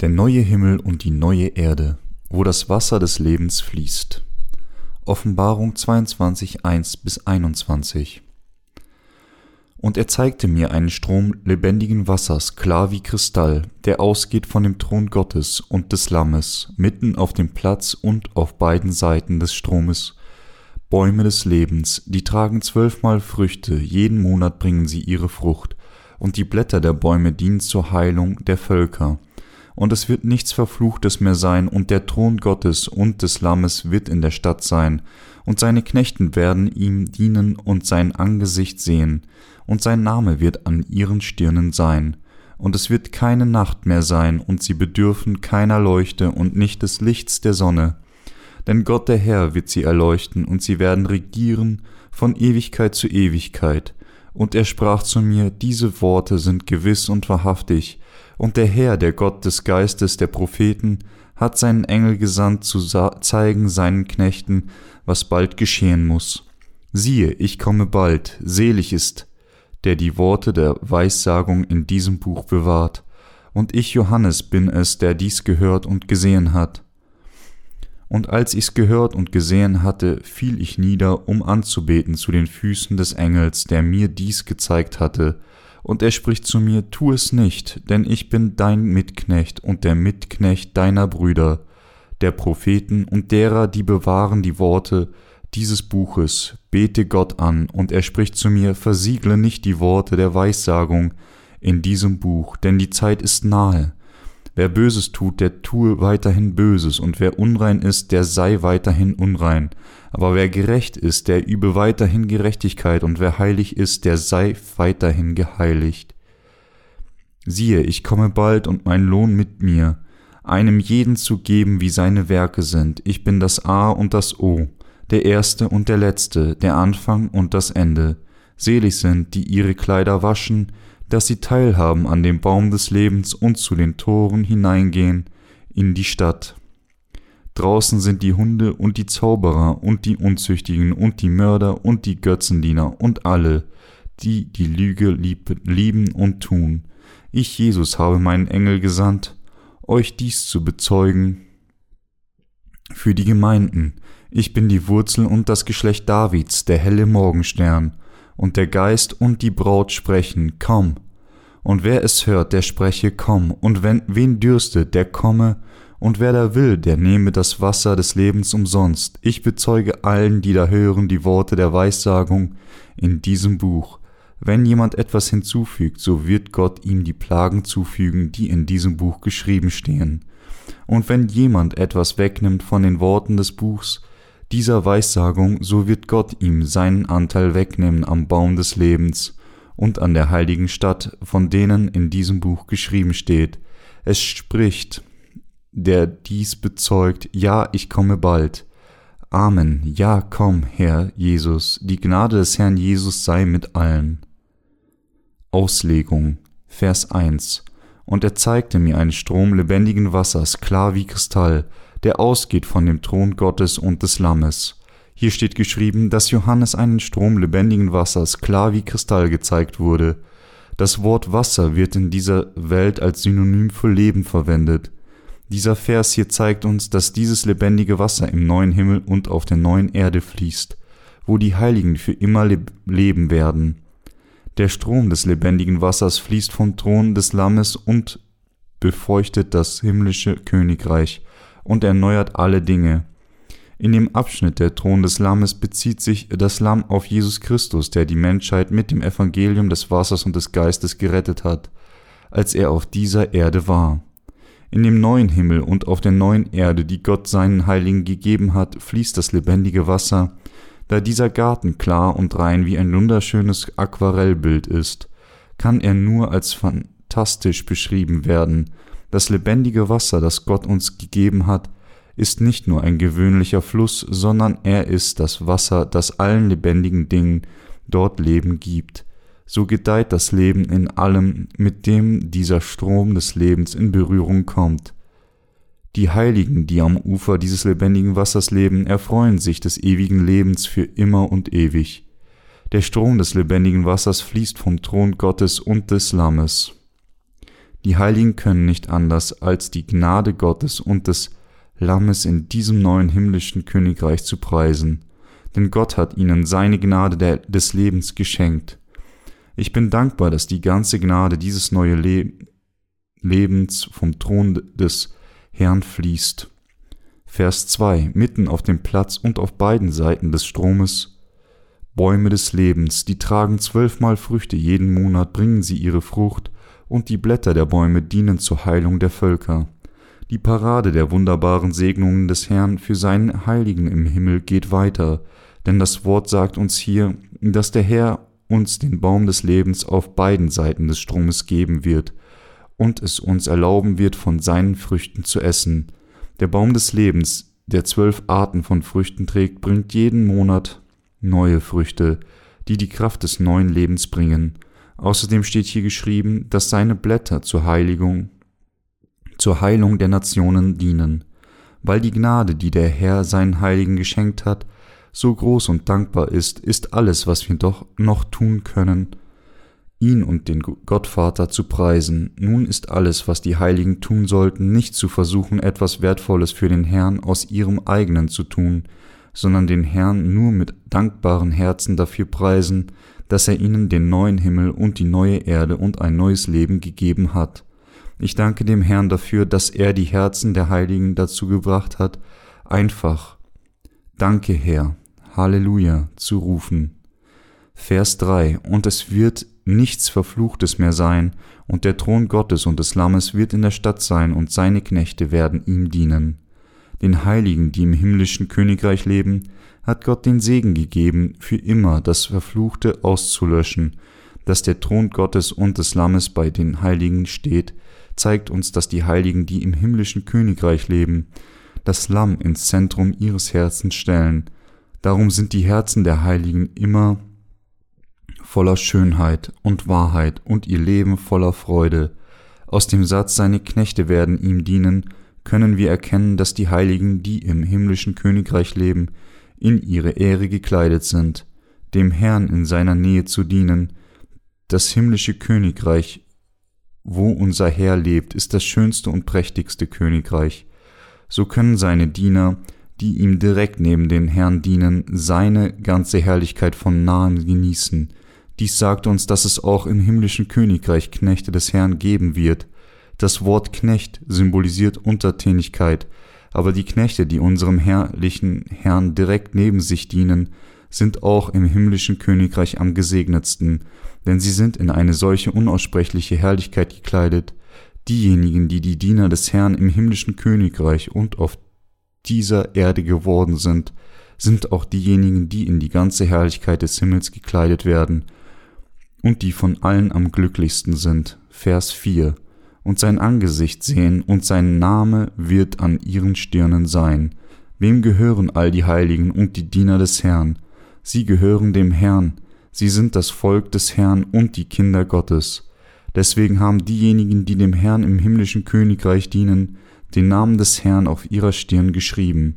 Der neue Himmel und die neue Erde, wo das Wasser des Lebens fließt. Offenbarung 22, 1 bis 21. Und er zeigte mir einen Strom lebendigen Wassers, klar wie Kristall, der ausgeht von dem Thron Gottes und des Lammes, mitten auf dem Platz und auf beiden Seiten des Stromes. Bäume des Lebens, die tragen zwölfmal Früchte, jeden Monat bringen sie ihre Frucht, und die Blätter der Bäume dienen zur Heilung der Völker und es wird nichts Verfluchtes mehr sein, und der Thron Gottes und des Lammes wird in der Stadt sein, und seine Knechten werden ihm dienen und sein Angesicht sehen, und sein Name wird an ihren Stirnen sein, und es wird keine Nacht mehr sein, und sie bedürfen keiner Leuchte und nicht des Lichts der Sonne. Denn Gott der Herr wird sie erleuchten, und sie werden regieren von Ewigkeit zu Ewigkeit. Und er sprach zu mir, diese Worte sind gewiss und wahrhaftig, und der Herr, der Gott des Geistes der Propheten, hat seinen Engel gesandt, zu zeigen seinen Knechten, was bald geschehen muss. Siehe, ich komme bald, selig ist, der die Worte der Weissagung in diesem Buch bewahrt. Und ich, Johannes, bin es, der dies gehört und gesehen hat. Und als ich's gehört und gesehen hatte, fiel ich nieder, um anzubeten zu den Füßen des Engels, der mir dies gezeigt hatte, und er spricht zu mir, tu es nicht, denn ich bin dein Mitknecht und der Mitknecht deiner Brüder, der Propheten und derer, die bewahren die Worte dieses Buches, bete Gott an, und er spricht zu mir, versiegle nicht die Worte der Weissagung in diesem Buch, denn die Zeit ist nahe. Wer Böses tut, der tue weiterhin Böses, und wer unrein ist, der sei weiterhin unrein. Aber wer gerecht ist, der übe weiterhin Gerechtigkeit, und wer heilig ist, der sei weiterhin geheiligt. Siehe, ich komme bald und mein Lohn mit mir, einem jeden zu geben, wie seine Werke sind. Ich bin das A und das O, der Erste und der Letzte, der Anfang und das Ende. Selig sind, die ihre Kleider waschen, dass sie teilhaben an dem Baum des Lebens und zu den Toren hineingehen in die Stadt. Draußen sind die Hunde und die Zauberer und die Unzüchtigen und die Mörder und die Götzendiener und alle, die die Lüge lieb, lieben und tun. Ich, Jesus, habe meinen Engel gesandt, euch dies zu bezeugen für die Gemeinden. Ich bin die Wurzel und das Geschlecht Davids, der helle Morgenstern und der Geist und die Braut sprechen, komm. Und wer es hört, der spreche, komm. Und wenn, wen dürstet, der komme. Und wer da will, der nehme das Wasser des Lebens umsonst. Ich bezeuge allen, die da hören, die Worte der Weissagung in diesem Buch. Wenn jemand etwas hinzufügt, so wird Gott ihm die Plagen zufügen, die in diesem Buch geschrieben stehen. Und wenn jemand etwas wegnimmt von den Worten des Buchs, dieser Weissagung, so wird Gott ihm seinen Anteil wegnehmen am Baum des Lebens und an der heiligen Stadt, von denen in diesem Buch geschrieben steht. Es spricht, der dies bezeugt, ja, ich komme bald. Amen, ja, komm, Herr Jesus, die Gnade des Herrn Jesus sei mit allen. Auslegung, Vers 1 Und er zeigte mir einen Strom lebendigen Wassers, klar wie Kristall, der ausgeht von dem Thron Gottes und des Lammes. Hier steht geschrieben, dass Johannes einen Strom lebendigen Wassers klar wie Kristall gezeigt wurde. Das Wort Wasser wird in dieser Welt als Synonym für Leben verwendet. Dieser Vers hier zeigt uns, dass dieses lebendige Wasser im neuen Himmel und auf der neuen Erde fließt, wo die Heiligen für immer leben werden. Der Strom des lebendigen Wassers fließt vom Thron des Lammes und befeuchtet das himmlische Königreich und erneuert alle Dinge. In dem Abschnitt der Thron des Lammes bezieht sich das Lamm auf Jesus Christus, der die Menschheit mit dem Evangelium des Wassers und des Geistes gerettet hat, als er auf dieser Erde war. In dem neuen Himmel und auf der neuen Erde, die Gott seinen Heiligen gegeben hat, fließt das lebendige Wasser, da dieser Garten klar und rein wie ein wunderschönes Aquarellbild ist, kann er nur als fantastisch beschrieben werden, das lebendige Wasser, das Gott uns gegeben hat, ist nicht nur ein gewöhnlicher Fluss, sondern er ist das Wasser, das allen lebendigen Dingen dort Leben gibt. So gedeiht das Leben in allem, mit dem dieser Strom des Lebens in Berührung kommt. Die Heiligen, die am Ufer dieses lebendigen Wassers leben, erfreuen sich des ewigen Lebens für immer und ewig. Der Strom des lebendigen Wassers fließt vom Thron Gottes und des Lammes. Die Heiligen können nicht anders, als die Gnade Gottes und des Lammes in diesem neuen himmlischen Königreich zu preisen, denn Gott hat ihnen seine Gnade der, des Lebens geschenkt. Ich bin dankbar, dass die ganze Gnade dieses neue Le Lebens vom Thron des Herrn fließt. Vers 2. Mitten auf dem Platz und auf beiden Seiten des Stromes Bäume des Lebens, die tragen zwölfmal Früchte jeden Monat, bringen sie ihre Frucht, und die Blätter der Bäume dienen zur Heilung der Völker. Die Parade der wunderbaren Segnungen des Herrn für seinen Heiligen im Himmel geht weiter, denn das Wort sagt uns hier, dass der Herr uns den Baum des Lebens auf beiden Seiten des Stromes geben wird und es uns erlauben wird, von seinen Früchten zu essen. Der Baum des Lebens, der zwölf Arten von Früchten trägt, bringt jeden Monat neue Früchte, die die Kraft des neuen Lebens bringen. Außerdem steht hier geschrieben, dass seine Blätter zur Heiligung, zur Heilung der Nationen dienen, weil die Gnade, die der Herr seinen Heiligen geschenkt hat, so groß und dankbar ist, ist alles, was wir doch noch tun können, ihn und den Gottvater zu preisen. Nun ist alles, was die Heiligen tun sollten, nicht zu versuchen, etwas Wertvolles für den Herrn aus ihrem eigenen zu tun, sondern den Herrn nur mit dankbaren Herzen dafür preisen, dass er ihnen den neuen Himmel und die neue Erde und ein neues Leben gegeben hat. Ich danke dem Herrn dafür, dass er die Herzen der Heiligen dazu gebracht hat, einfach Danke, Herr, Halleluja zu rufen. Vers 3 Und es wird nichts Verfluchtes mehr sein, und der Thron Gottes und des Lammes wird in der Stadt sein, und seine Knechte werden ihm dienen den Heiligen, die im himmlischen Königreich leben, hat Gott den Segen gegeben, für immer das Verfluchte auszulöschen, dass der Thron Gottes und des Lammes bei den Heiligen steht, zeigt uns, dass die Heiligen, die im himmlischen Königreich leben, das Lamm ins Zentrum ihres Herzens stellen. Darum sind die Herzen der Heiligen immer voller Schönheit und Wahrheit und ihr Leben voller Freude. Aus dem Satz Seine Knechte werden ihm dienen, können wir erkennen, dass die Heiligen, die im himmlischen Königreich leben, in ihre Ehre gekleidet sind, dem Herrn in seiner Nähe zu dienen. Das himmlische Königreich, wo unser Herr lebt, ist das schönste und prächtigste Königreich. So können seine Diener, die ihm direkt neben den Herrn dienen, seine ganze Herrlichkeit von nahen genießen. Dies sagt uns, dass es auch im himmlischen Königreich Knechte des Herrn geben wird, das Wort Knecht symbolisiert Untertänigkeit, aber die Knechte, die unserem herrlichen Herrn direkt neben sich dienen, sind auch im himmlischen Königreich am gesegnetsten, denn sie sind in eine solche unaussprechliche Herrlichkeit gekleidet. Diejenigen, die die Diener des Herrn im himmlischen Königreich und auf dieser Erde geworden sind, sind auch diejenigen, die in die ganze Herrlichkeit des Himmels gekleidet werden und die von allen am glücklichsten sind. Vers 4 und sein Angesicht sehen, und sein Name wird an ihren Stirnen sein. Wem gehören all die Heiligen und die Diener des Herrn? Sie gehören dem Herrn, sie sind das Volk des Herrn und die Kinder Gottes. Deswegen haben diejenigen, die dem Herrn im himmlischen Königreich dienen, den Namen des Herrn auf ihrer Stirn geschrieben.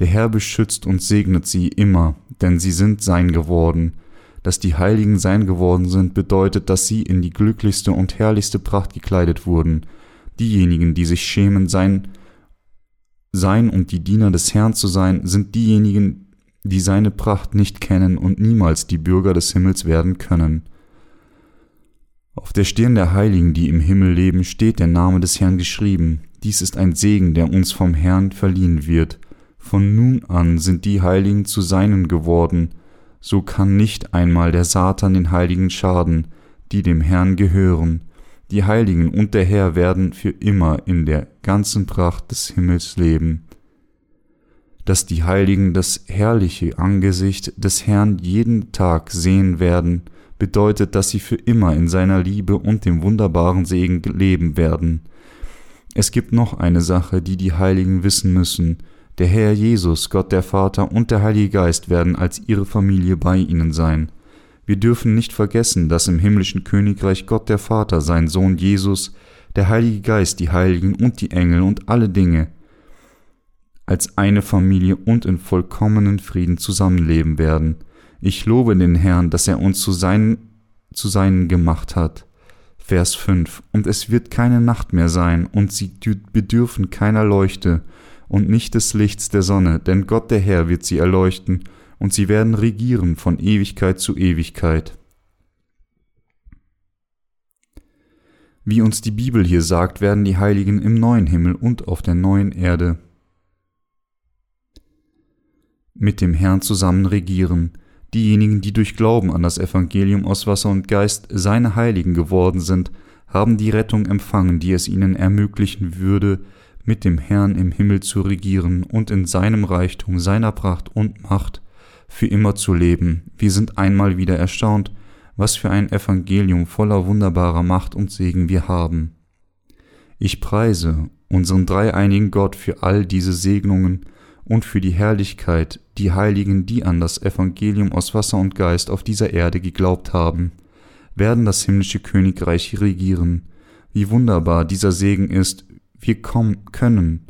Der Herr beschützt und segnet sie immer, denn sie sind sein geworden, dass die Heiligen sein geworden sind, bedeutet, dass sie in die glücklichste und herrlichste Pracht gekleidet wurden. Diejenigen, die sich schämen, sein, sein und die Diener des Herrn zu sein, sind diejenigen, die seine Pracht nicht kennen und niemals die Bürger des Himmels werden können. Auf der Stirn der Heiligen, die im Himmel leben, steht der Name des Herrn geschrieben. Dies ist ein Segen, der uns vom Herrn verliehen wird. Von nun an sind die Heiligen zu seinen geworden, so kann nicht einmal der Satan den Heiligen schaden, die dem Herrn gehören. Die Heiligen und der Herr werden für immer in der ganzen Pracht des Himmels leben. Dass die Heiligen das herrliche Angesicht des Herrn jeden Tag sehen werden, bedeutet, dass sie für immer in seiner Liebe und dem wunderbaren Segen leben werden. Es gibt noch eine Sache, die die Heiligen wissen müssen, der Herr Jesus, Gott der Vater und der Heilige Geist werden als ihre Familie bei ihnen sein. Wir dürfen nicht vergessen, dass im himmlischen Königreich Gott der Vater, sein Sohn Jesus, der Heilige Geist, die Heiligen und die Engel und alle Dinge als eine Familie und in vollkommenen Frieden zusammenleben werden. Ich lobe den Herrn, dass er uns zu seinen, zu seinen gemacht hat. Vers 5 Und es wird keine Nacht mehr sein, und sie bedürfen keiner Leuchte und nicht des Lichts der Sonne, denn Gott der Herr wird sie erleuchten, und sie werden regieren von Ewigkeit zu Ewigkeit. Wie uns die Bibel hier sagt, werden die Heiligen im neuen Himmel und auf der neuen Erde mit dem Herrn zusammen regieren. Diejenigen, die durch Glauben an das Evangelium aus Wasser und Geist seine Heiligen geworden sind, haben die Rettung empfangen, die es ihnen ermöglichen würde, mit dem Herrn im Himmel zu regieren und in seinem Reichtum, seiner Pracht und Macht für immer zu leben. Wir sind einmal wieder erstaunt, was für ein Evangelium voller wunderbarer Macht und Segen wir haben. Ich preise unseren dreieinigen Gott für all diese Segnungen und für die Herrlichkeit, die Heiligen, die an das Evangelium aus Wasser und Geist auf dieser Erde geglaubt haben, werden das himmlische Königreich regieren. Wie wunderbar dieser Segen ist, wir kommen, können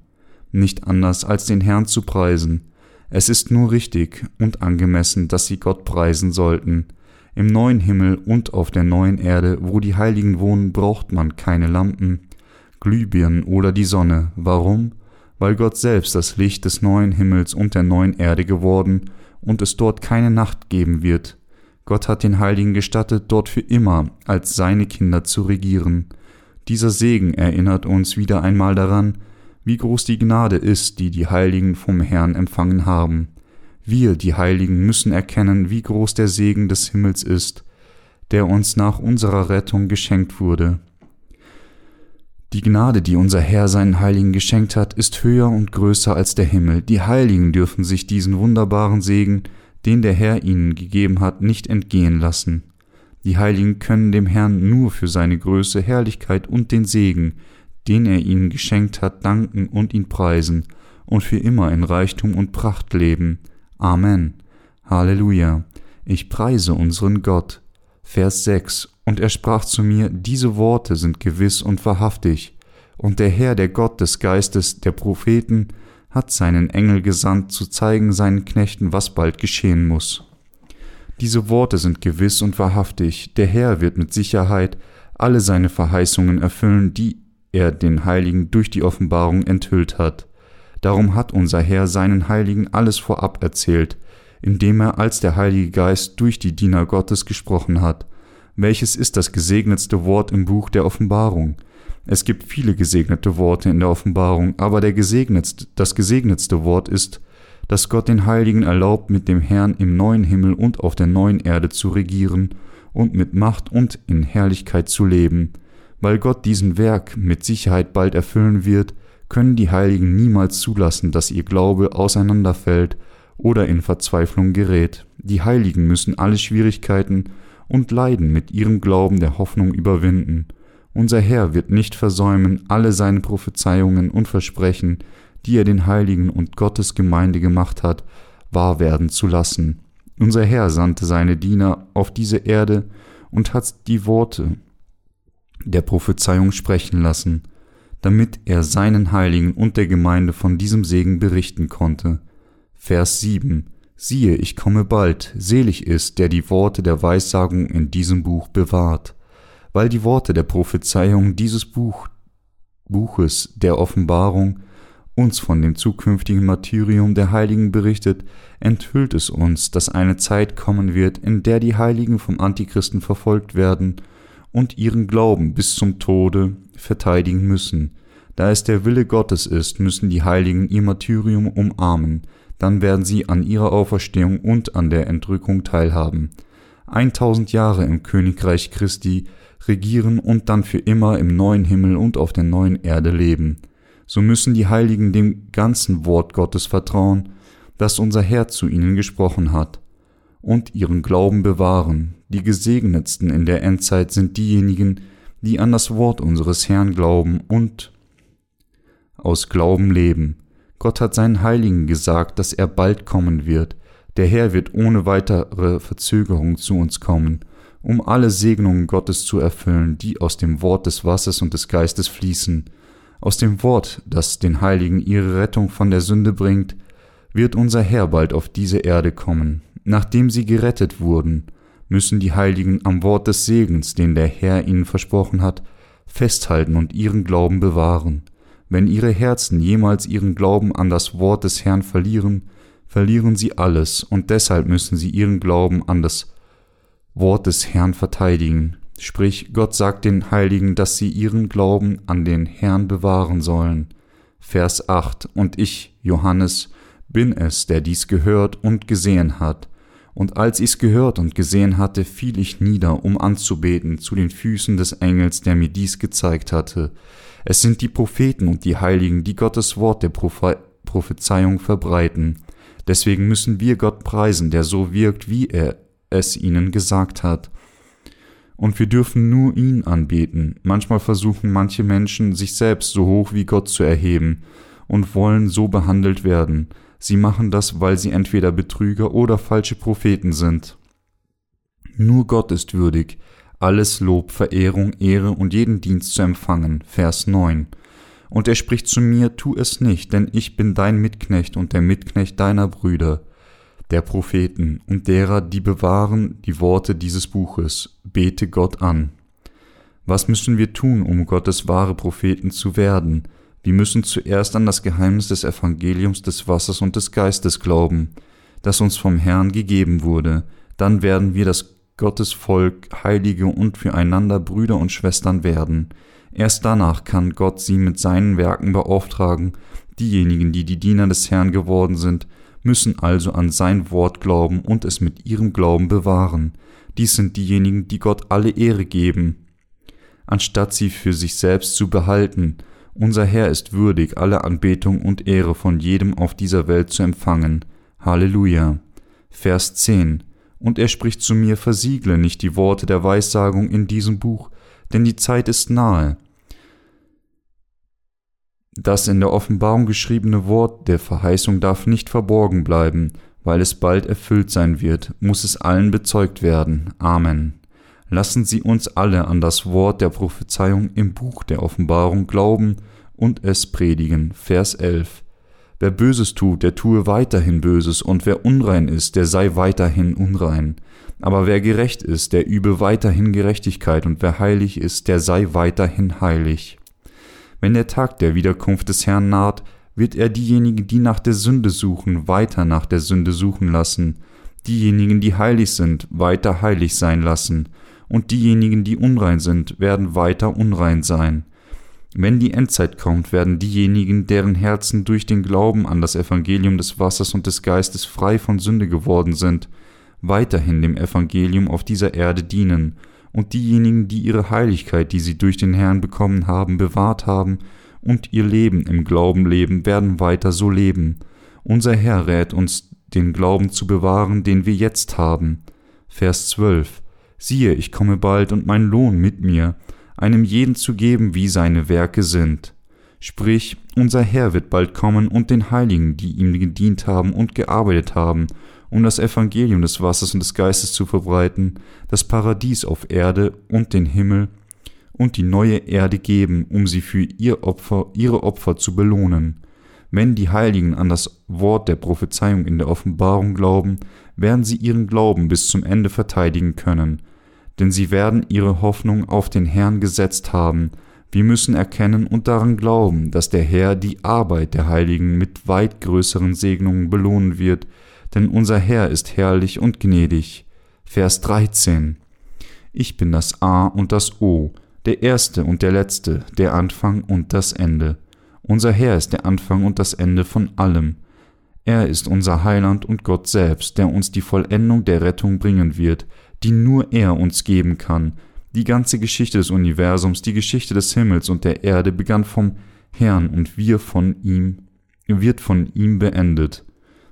nicht anders als den Herrn zu preisen. Es ist nur richtig und angemessen, dass sie Gott preisen sollten. Im neuen Himmel und auf der neuen Erde, wo die Heiligen wohnen, braucht man keine Lampen, Glühbirnen oder die Sonne. Warum? Weil Gott selbst das Licht des neuen Himmels und der neuen Erde geworden und es dort keine Nacht geben wird. Gott hat den Heiligen gestattet, dort für immer als seine Kinder zu regieren. Dieser Segen erinnert uns wieder einmal daran, wie groß die Gnade ist, die die Heiligen vom Herrn empfangen haben. Wir, die Heiligen, müssen erkennen, wie groß der Segen des Himmels ist, der uns nach unserer Rettung geschenkt wurde. Die Gnade, die unser Herr seinen Heiligen geschenkt hat, ist höher und größer als der Himmel. Die Heiligen dürfen sich diesen wunderbaren Segen, den der Herr ihnen gegeben hat, nicht entgehen lassen. Die Heiligen können dem Herrn nur für seine Größe, Herrlichkeit und den Segen, den er ihnen geschenkt hat, danken und ihn preisen und für immer in Reichtum und Pracht leben. Amen. Halleluja. Ich preise unseren Gott. Vers 6. Und er sprach zu mir, diese Worte sind gewiss und wahrhaftig. Und der Herr, der Gott des Geistes der Propheten, hat seinen Engel gesandt, zu zeigen seinen Knechten, was bald geschehen muss. Diese Worte sind gewiss und wahrhaftig. Der Herr wird mit Sicherheit alle seine Verheißungen erfüllen, die er den Heiligen durch die Offenbarung enthüllt hat. Darum hat unser Herr seinen Heiligen alles vorab erzählt, indem er als der Heilige Geist durch die Diener Gottes gesprochen hat. Welches ist das gesegnetste Wort im Buch der Offenbarung? Es gibt viele gesegnete Worte in der Offenbarung, aber der gesegnetste, das gesegnetste Wort ist, dass Gott den Heiligen erlaubt, mit dem Herrn im neuen Himmel und auf der neuen Erde zu regieren und mit Macht und in Herrlichkeit zu leben. Weil Gott diesen Werk mit Sicherheit bald erfüllen wird, können die Heiligen niemals zulassen, dass ihr Glaube auseinanderfällt oder in Verzweiflung gerät. Die Heiligen müssen alle Schwierigkeiten und Leiden mit ihrem Glauben der Hoffnung überwinden. Unser Herr wird nicht versäumen, alle seine Prophezeiungen und Versprechen, die er den Heiligen und Gottes Gemeinde gemacht hat, wahr werden zu lassen. Unser Herr sandte seine Diener auf diese Erde und hat die Worte der Prophezeiung sprechen lassen damit er seinen Heiligen und der Gemeinde von diesem Segen berichten konnte. Vers 7 Siehe, ich komme bald, selig ist, der die Worte der Weissagung in diesem Buch bewahrt, weil die Worte der Prophezeiung dieses Buch, Buches der Offenbarung uns von dem zukünftigen Martyrium der Heiligen berichtet, enthüllt es uns, dass eine Zeit kommen wird, in der die Heiligen vom Antichristen verfolgt werden und ihren Glauben bis zum Tode verteidigen müssen. Da es der Wille Gottes ist, müssen die Heiligen ihr Martyrium umarmen, dann werden sie an ihrer Auferstehung und an der Entrückung teilhaben. 1000 Jahre im Königreich Christi regieren und dann für immer im neuen Himmel und auf der neuen Erde leben. So müssen die Heiligen dem ganzen Wort Gottes vertrauen, das unser Herr zu ihnen gesprochen hat, und ihren Glauben bewahren. Die Gesegnetsten in der Endzeit sind diejenigen, die an das Wort unseres Herrn glauben und aus Glauben leben. Gott hat seinen Heiligen gesagt, dass er bald kommen wird. Der Herr wird ohne weitere Verzögerung zu uns kommen, um alle Segnungen Gottes zu erfüllen, die aus dem Wort des Wassers und des Geistes fließen. Aus dem Wort, das den Heiligen ihre Rettung von der Sünde bringt, wird unser Herr bald auf diese Erde kommen. Nachdem sie gerettet wurden, müssen die Heiligen am Wort des Segens, den der Herr ihnen versprochen hat, festhalten und ihren Glauben bewahren. Wenn ihre Herzen jemals ihren Glauben an das Wort des Herrn verlieren, verlieren sie alles, und deshalb müssen sie ihren Glauben an das Wort des Herrn verteidigen. Sprich, Gott sagt den Heiligen, dass sie ihren Glauben an den Herrn bewahren sollen. Vers 8 Und ich, Johannes, bin es, der dies gehört und gesehen hat. Und als ich's gehört und gesehen hatte, fiel ich nieder, um anzubeten zu den Füßen des Engels, der mir dies gezeigt hatte. Es sind die Propheten und die Heiligen, die Gottes Wort der Prophe Prophezeiung verbreiten. Deswegen müssen wir Gott preisen, der so wirkt, wie er es ihnen gesagt hat. Und wir dürfen nur ihn anbeten. Manchmal versuchen manche Menschen, sich selbst so hoch wie Gott zu erheben und wollen so behandelt werden. Sie machen das, weil sie entweder Betrüger oder falsche Propheten sind. Nur Gott ist würdig, alles Lob, Verehrung, Ehre und jeden Dienst zu empfangen. Vers 9. Und er spricht zu mir, tu es nicht, denn ich bin dein Mitknecht und der Mitknecht deiner Brüder, der Propheten und derer, die bewahren die Worte dieses Buches. Bete Gott an. Was müssen wir tun, um Gottes wahre Propheten zu werden? Wir müssen zuerst an das Geheimnis des Evangeliums des Wassers und des Geistes glauben, das uns vom Herrn gegeben wurde. Dann werden wir das Gottesvolk, Heilige und füreinander Brüder und Schwestern werden. Erst danach kann Gott sie mit seinen Werken beauftragen. Diejenigen, die die Diener des Herrn geworden sind, müssen also an sein Wort glauben und es mit ihrem Glauben bewahren. Dies sind diejenigen, die Gott alle Ehre geben, anstatt sie für sich selbst zu behalten, unser Herr ist würdig, alle Anbetung und Ehre von jedem auf dieser Welt zu empfangen. Halleluja. Vers 10. Und er spricht zu mir, versiegle nicht die Worte der Weissagung in diesem Buch, denn die Zeit ist nahe. Das in der Offenbarung geschriebene Wort der Verheißung darf nicht verborgen bleiben, weil es bald erfüllt sein wird, muss es allen bezeugt werden. Amen. Lassen Sie uns alle an das Wort der Prophezeiung im Buch der Offenbarung glauben und es predigen. Vers 11. Wer Böses tut, der tue weiterhin Böses, und wer unrein ist, der sei weiterhin unrein. Aber wer gerecht ist, der übe weiterhin Gerechtigkeit, und wer heilig ist, der sei weiterhin heilig. Wenn der Tag der Wiederkunft des Herrn naht, wird er diejenigen, die nach der Sünde suchen, weiter nach der Sünde suchen lassen, diejenigen, die heilig sind, weiter heilig sein lassen, und diejenigen, die unrein sind, werden weiter unrein sein. Wenn die Endzeit kommt, werden diejenigen, deren Herzen durch den Glauben an das Evangelium des Wassers und des Geistes frei von Sünde geworden sind, weiterhin dem Evangelium auf dieser Erde dienen, und diejenigen, die ihre Heiligkeit, die sie durch den Herrn bekommen haben, bewahrt haben und ihr Leben im Glauben leben, werden weiter so leben. Unser Herr rät uns, den Glauben zu bewahren, den wir jetzt haben. Vers 12 siehe, ich komme bald und mein Lohn mit mir, einem jeden zu geben, wie seine Werke sind. Sprich, unser Herr wird bald kommen und den Heiligen, die ihm gedient haben und gearbeitet haben, um das Evangelium des Wassers und des Geistes zu verbreiten, das Paradies auf Erde und den Himmel und die neue Erde geben, um sie für ihr Opfer, ihre Opfer zu belohnen. Wenn die Heiligen an das Wort der Prophezeiung in der Offenbarung glauben, werden sie ihren Glauben bis zum Ende verteidigen können, denn sie werden ihre Hoffnung auf den Herrn gesetzt haben. Wir müssen erkennen und daran glauben, dass der Herr die Arbeit der Heiligen mit weit größeren Segnungen belohnen wird, denn unser Herr ist herrlich und gnädig. Vers 13 Ich bin das A und das O, der Erste und der Letzte, der Anfang und das Ende. Unser Herr ist der Anfang und das Ende von allem. Er ist unser Heiland und Gott selbst, der uns die Vollendung der Rettung bringen wird, die nur er uns geben kann. Die ganze Geschichte des Universums, die Geschichte des Himmels und der Erde begann vom Herrn und wir von ihm, wird von ihm beendet.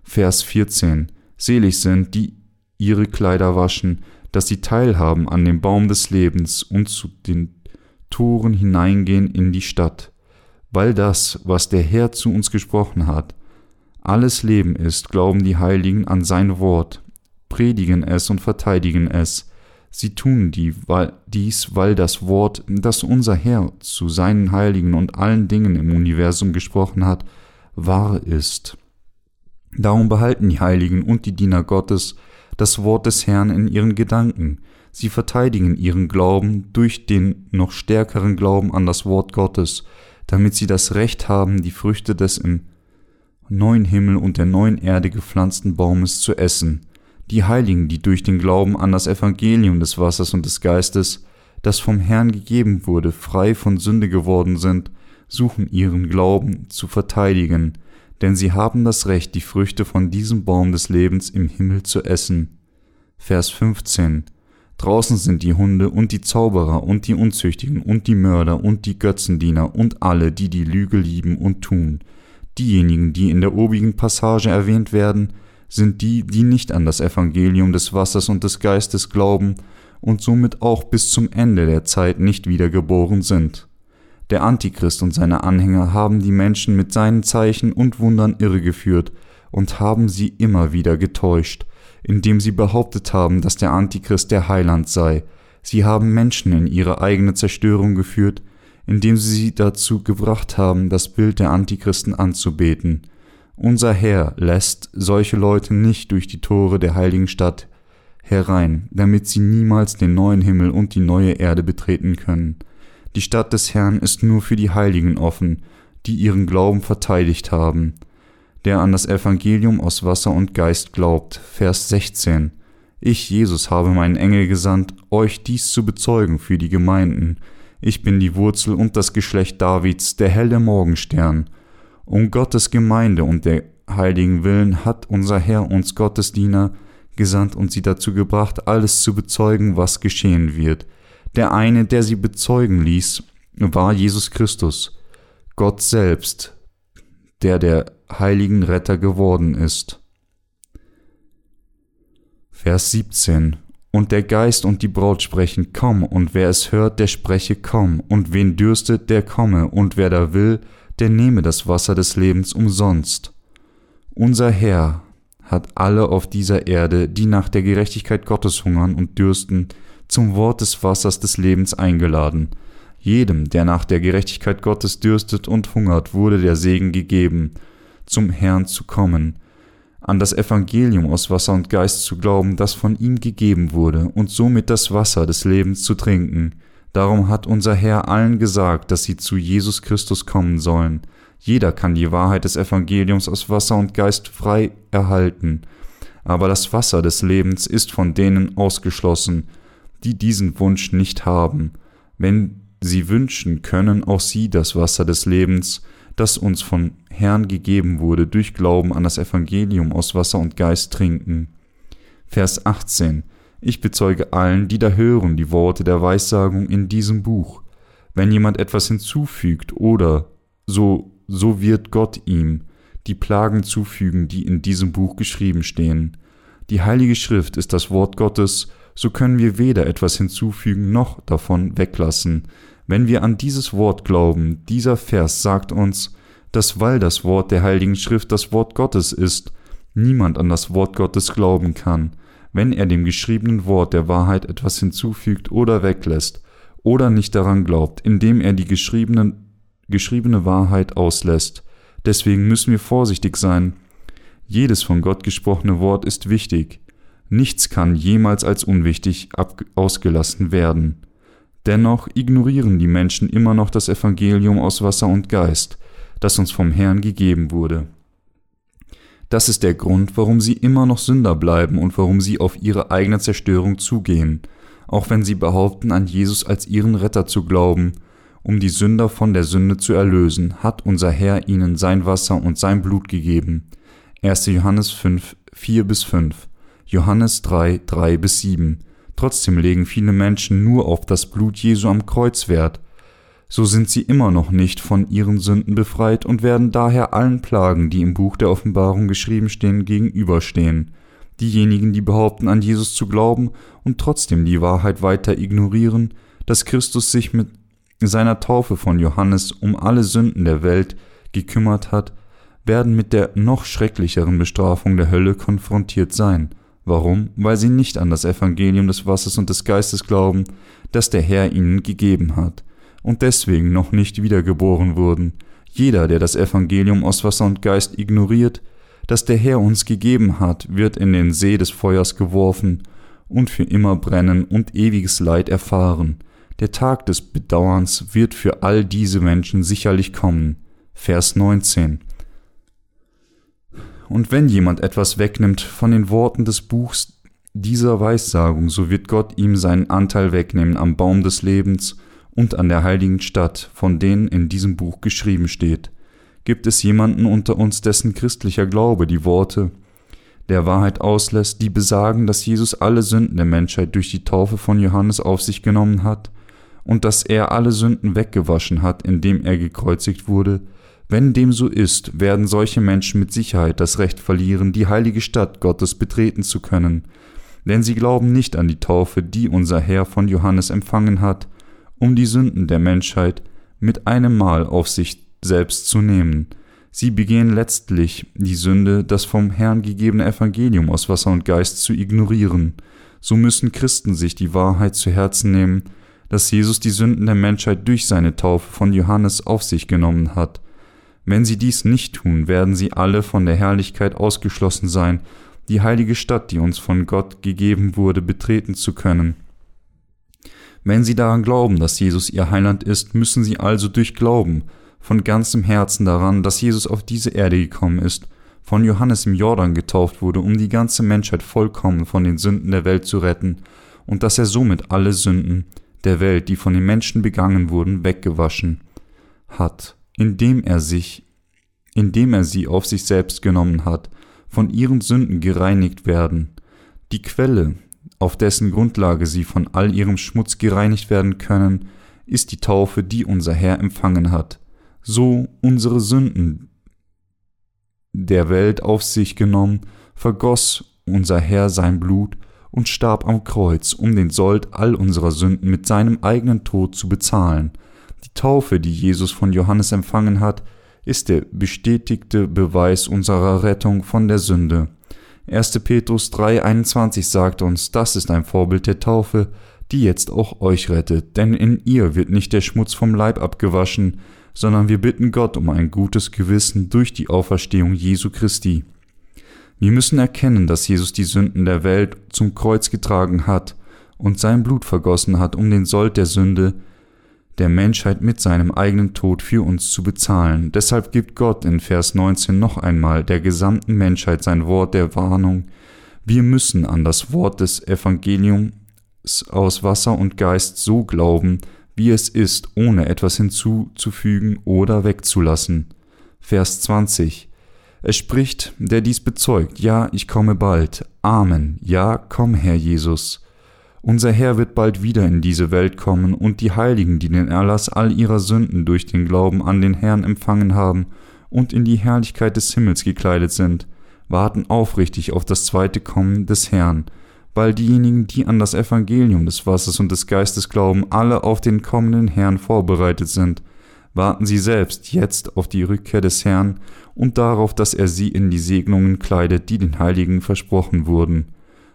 Vers 14. Selig sind, die ihre Kleider waschen, dass sie teilhaben an dem Baum des Lebens und zu den Toren hineingehen in die Stadt, weil das, was der Herr zu uns gesprochen hat, alles Leben ist, glauben die Heiligen an sein Wort predigen es und verteidigen es. Sie tun dies, weil das Wort, das unser Herr zu seinen Heiligen und allen Dingen im Universum gesprochen hat, wahr ist. Darum behalten die Heiligen und die Diener Gottes das Wort des Herrn in ihren Gedanken. Sie verteidigen ihren Glauben durch den noch stärkeren Glauben an das Wort Gottes, damit sie das Recht haben, die Früchte des im neuen Himmel und der neuen Erde gepflanzten Baumes zu essen. Die Heiligen, die durch den Glauben an das Evangelium des Wassers und des Geistes, das vom Herrn gegeben wurde, frei von Sünde geworden sind, suchen ihren Glauben zu verteidigen, denn sie haben das Recht, die Früchte von diesem Baum des Lebens im Himmel zu essen. Vers 15 Draußen sind die Hunde und die Zauberer und die Unzüchtigen und die Mörder und die Götzendiener und alle, die die Lüge lieben und tun. Diejenigen, die in der obigen Passage erwähnt werden, sind die, die nicht an das Evangelium des Wassers und des Geistes glauben und somit auch bis zum Ende der Zeit nicht wiedergeboren sind. Der Antichrist und seine Anhänger haben die Menschen mit seinen Zeichen und Wundern irregeführt und haben sie immer wieder getäuscht, indem sie behauptet haben, dass der Antichrist der Heiland sei. Sie haben Menschen in ihre eigene Zerstörung geführt, indem sie sie dazu gebracht haben, das Bild der Antichristen anzubeten. Unser Herr lässt solche Leute nicht durch die Tore der heiligen Stadt herein, damit sie niemals den neuen Himmel und die neue Erde betreten können. Die Stadt des Herrn ist nur für die Heiligen offen, die ihren Glauben verteidigt haben. Der an das Evangelium aus Wasser und Geist glaubt. Vers 16. Ich, Jesus, habe meinen Engel gesandt, euch dies zu bezeugen für die Gemeinden. Ich bin die Wurzel und das Geschlecht Davids, der helle Morgenstern. Um Gottes Gemeinde und der heiligen Willen hat unser Herr uns Gottesdiener gesandt und sie dazu gebracht, alles zu bezeugen, was geschehen wird. Der eine, der sie bezeugen ließ, war Jesus Christus, Gott selbst, der der heiligen Retter geworden ist. Vers 17 Und der Geist und die Braut sprechen, komm, und wer es hört, der spreche, komm, und wen dürstet, der komme, und wer da will, der nehme das Wasser des Lebens umsonst. Unser Herr hat alle auf dieser Erde, die nach der Gerechtigkeit Gottes hungern und dürsten, zum Wort des Wassers des Lebens eingeladen. Jedem, der nach der Gerechtigkeit Gottes dürstet und hungert, wurde der Segen gegeben, zum Herrn zu kommen, an das Evangelium aus Wasser und Geist zu glauben, das von ihm gegeben wurde, und somit das Wasser des Lebens zu trinken. Darum hat unser Herr allen gesagt, dass sie zu Jesus Christus kommen sollen. Jeder kann die Wahrheit des Evangeliums aus Wasser und Geist frei erhalten, aber das Wasser des Lebens ist von denen ausgeschlossen, die diesen Wunsch nicht haben. Wenn sie wünschen, können auch sie das Wasser des Lebens, das uns von Herrn gegeben wurde, durch Glauben an das Evangelium aus Wasser und Geist trinken. Vers 18 Ich bezeuge allen, die da hören, die Worte der Weissagung in diesem Buch. Wenn jemand etwas hinzufügt oder so, so wird Gott ihm die Plagen zufügen, die in diesem Buch geschrieben stehen. Die Heilige Schrift ist das Wort Gottes, so können wir weder etwas hinzufügen noch davon weglassen. Wenn wir an dieses Wort glauben, dieser Vers sagt uns, dass weil das Wort der Heiligen Schrift das Wort Gottes ist, niemand an das Wort Gottes glauben kann, wenn er dem geschriebenen Wort der Wahrheit etwas hinzufügt oder weglässt, oder nicht daran glaubt, indem er die geschriebene, geschriebene Wahrheit auslässt. Deswegen müssen wir vorsichtig sein. Jedes von Gott gesprochene Wort ist wichtig. Nichts kann jemals als unwichtig ausgelassen werden. Dennoch ignorieren die Menschen immer noch das Evangelium aus Wasser und Geist, das uns vom Herrn gegeben wurde. Das ist der Grund, warum sie immer noch Sünder bleiben und warum sie auf ihre eigene Zerstörung zugehen, auch wenn sie behaupten, an Jesus als ihren Retter zu glauben. Um die Sünder von der Sünde zu erlösen, hat unser Herr ihnen sein Wasser und sein Blut gegeben. 1. Johannes 5, 4 bis 5. Johannes 3, 3 bis 7. Trotzdem legen viele Menschen nur auf das Blut Jesu am Kreuz Wert. So sind sie immer noch nicht von ihren Sünden befreit und werden daher allen Plagen, die im Buch der Offenbarung geschrieben stehen, gegenüberstehen. Diejenigen, die behaupten, an Jesus zu glauben und trotzdem die Wahrheit weiter ignorieren, dass Christus sich mit seiner Taufe von Johannes um alle Sünden der Welt gekümmert hat, werden mit der noch schrecklicheren Bestrafung der Hölle konfrontiert sein. Warum? Weil sie nicht an das Evangelium des Wassers und des Geistes glauben, das der Herr ihnen gegeben hat, und deswegen noch nicht wiedergeboren wurden. Jeder, der das Evangelium aus Wasser und Geist ignoriert, das der Herr uns gegeben hat, wird in den See des Feuers geworfen und für immer brennen und ewiges Leid erfahren. Der Tag des Bedauerns wird für all diese Menschen sicherlich kommen. Vers 19. Und wenn jemand etwas wegnimmt von den Worten des Buchs dieser Weissagung, so wird Gott ihm seinen Anteil wegnehmen am Baum des Lebens und an der heiligen Stadt, von denen in diesem Buch geschrieben steht. Gibt es jemanden unter uns, dessen christlicher Glaube die Worte der Wahrheit auslässt, die besagen, dass Jesus alle Sünden der Menschheit durch die Taufe von Johannes auf sich genommen hat und dass er alle Sünden weggewaschen hat, indem er gekreuzigt wurde? Wenn dem so ist, werden solche Menschen mit Sicherheit das Recht verlieren, die heilige Stadt Gottes betreten zu können, denn sie glauben nicht an die Taufe, die unser Herr von Johannes empfangen hat, um die Sünden der Menschheit mit einem Mal auf sich selbst zu nehmen. Sie begehen letztlich die Sünde, das vom Herrn gegebene Evangelium aus Wasser und Geist zu ignorieren. So müssen Christen sich die Wahrheit zu Herzen nehmen, dass Jesus die Sünden der Menschheit durch seine Taufe von Johannes auf sich genommen hat. Wenn sie dies nicht tun, werden sie alle von der Herrlichkeit ausgeschlossen sein, die heilige Stadt, die uns von Gott gegeben wurde, betreten zu können. Wenn sie daran glauben, dass Jesus ihr Heiland ist, müssen sie also durch Glauben von ganzem Herzen daran, dass Jesus auf diese Erde gekommen ist, von Johannes im Jordan getauft wurde, um die ganze Menschheit vollkommen von den Sünden der Welt zu retten, und dass er somit alle Sünden der Welt, die von den Menschen begangen wurden, weggewaschen hat, indem er sich, indem er sie auf sich selbst genommen hat, von ihren Sünden gereinigt werden. Die Quelle, auf dessen Grundlage sie von all ihrem Schmutz gereinigt werden können, ist die Taufe, die unser Herr empfangen hat so unsere Sünden der Welt auf sich genommen, vergoss unser Herr sein Blut und starb am Kreuz, um den Sold all unserer Sünden mit seinem eigenen Tod zu bezahlen. Die Taufe, die Jesus von Johannes empfangen hat, ist der bestätigte Beweis unserer Rettung von der Sünde. 1. Petrus 3,21 sagt uns, das ist ein Vorbild der Taufe, die jetzt auch euch rettet, denn in ihr wird nicht der Schmutz vom Leib abgewaschen, sondern wir bitten Gott um ein gutes Gewissen durch die Auferstehung Jesu Christi. Wir müssen erkennen, dass Jesus die Sünden der Welt zum Kreuz getragen hat und sein Blut vergossen hat, um den Sold der Sünde der Menschheit mit seinem eigenen Tod für uns zu bezahlen. Deshalb gibt Gott in Vers 19 noch einmal der gesamten Menschheit sein Wort der Warnung. Wir müssen an das Wort des Evangeliums aus Wasser und Geist so glauben, wie es ist, ohne etwas hinzuzufügen oder wegzulassen. Vers 20. Es spricht, der dies bezeugt, ja, ich komme bald. Amen. Ja, komm, Herr Jesus. Unser Herr wird bald wieder in diese Welt kommen, und die Heiligen, die den Erlass all ihrer Sünden durch den Glauben an den Herrn empfangen haben und in die Herrlichkeit des Himmels gekleidet sind, warten aufrichtig auf das zweite Kommen des Herrn, weil diejenigen, die an das Evangelium des Wassers und des Geistes glauben, alle auf den kommenden Herrn vorbereitet sind, warten sie selbst jetzt auf die Rückkehr des Herrn und darauf, dass er sie in die Segnungen kleidet, die den Heiligen versprochen wurden.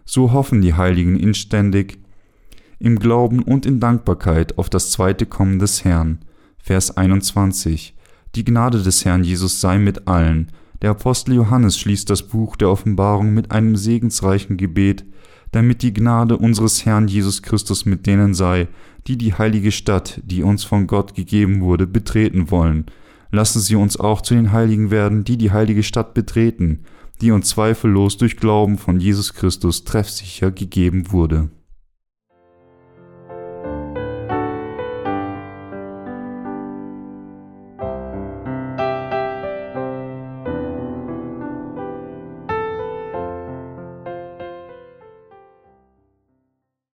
So hoffen die Heiligen inständig im Glauben und in Dankbarkeit auf das zweite Kommen des Herrn. Vers 21. Die Gnade des Herrn Jesus sei mit allen. Der Apostel Johannes schließt das Buch der Offenbarung mit einem segensreichen Gebet, damit die Gnade unseres Herrn Jesus Christus mit denen sei, die die heilige Stadt, die uns von Gott gegeben wurde, betreten wollen. Lassen Sie uns auch zu den Heiligen werden, die die heilige Stadt betreten, die uns zweifellos durch Glauben von Jesus Christus treffsicher gegeben wurde.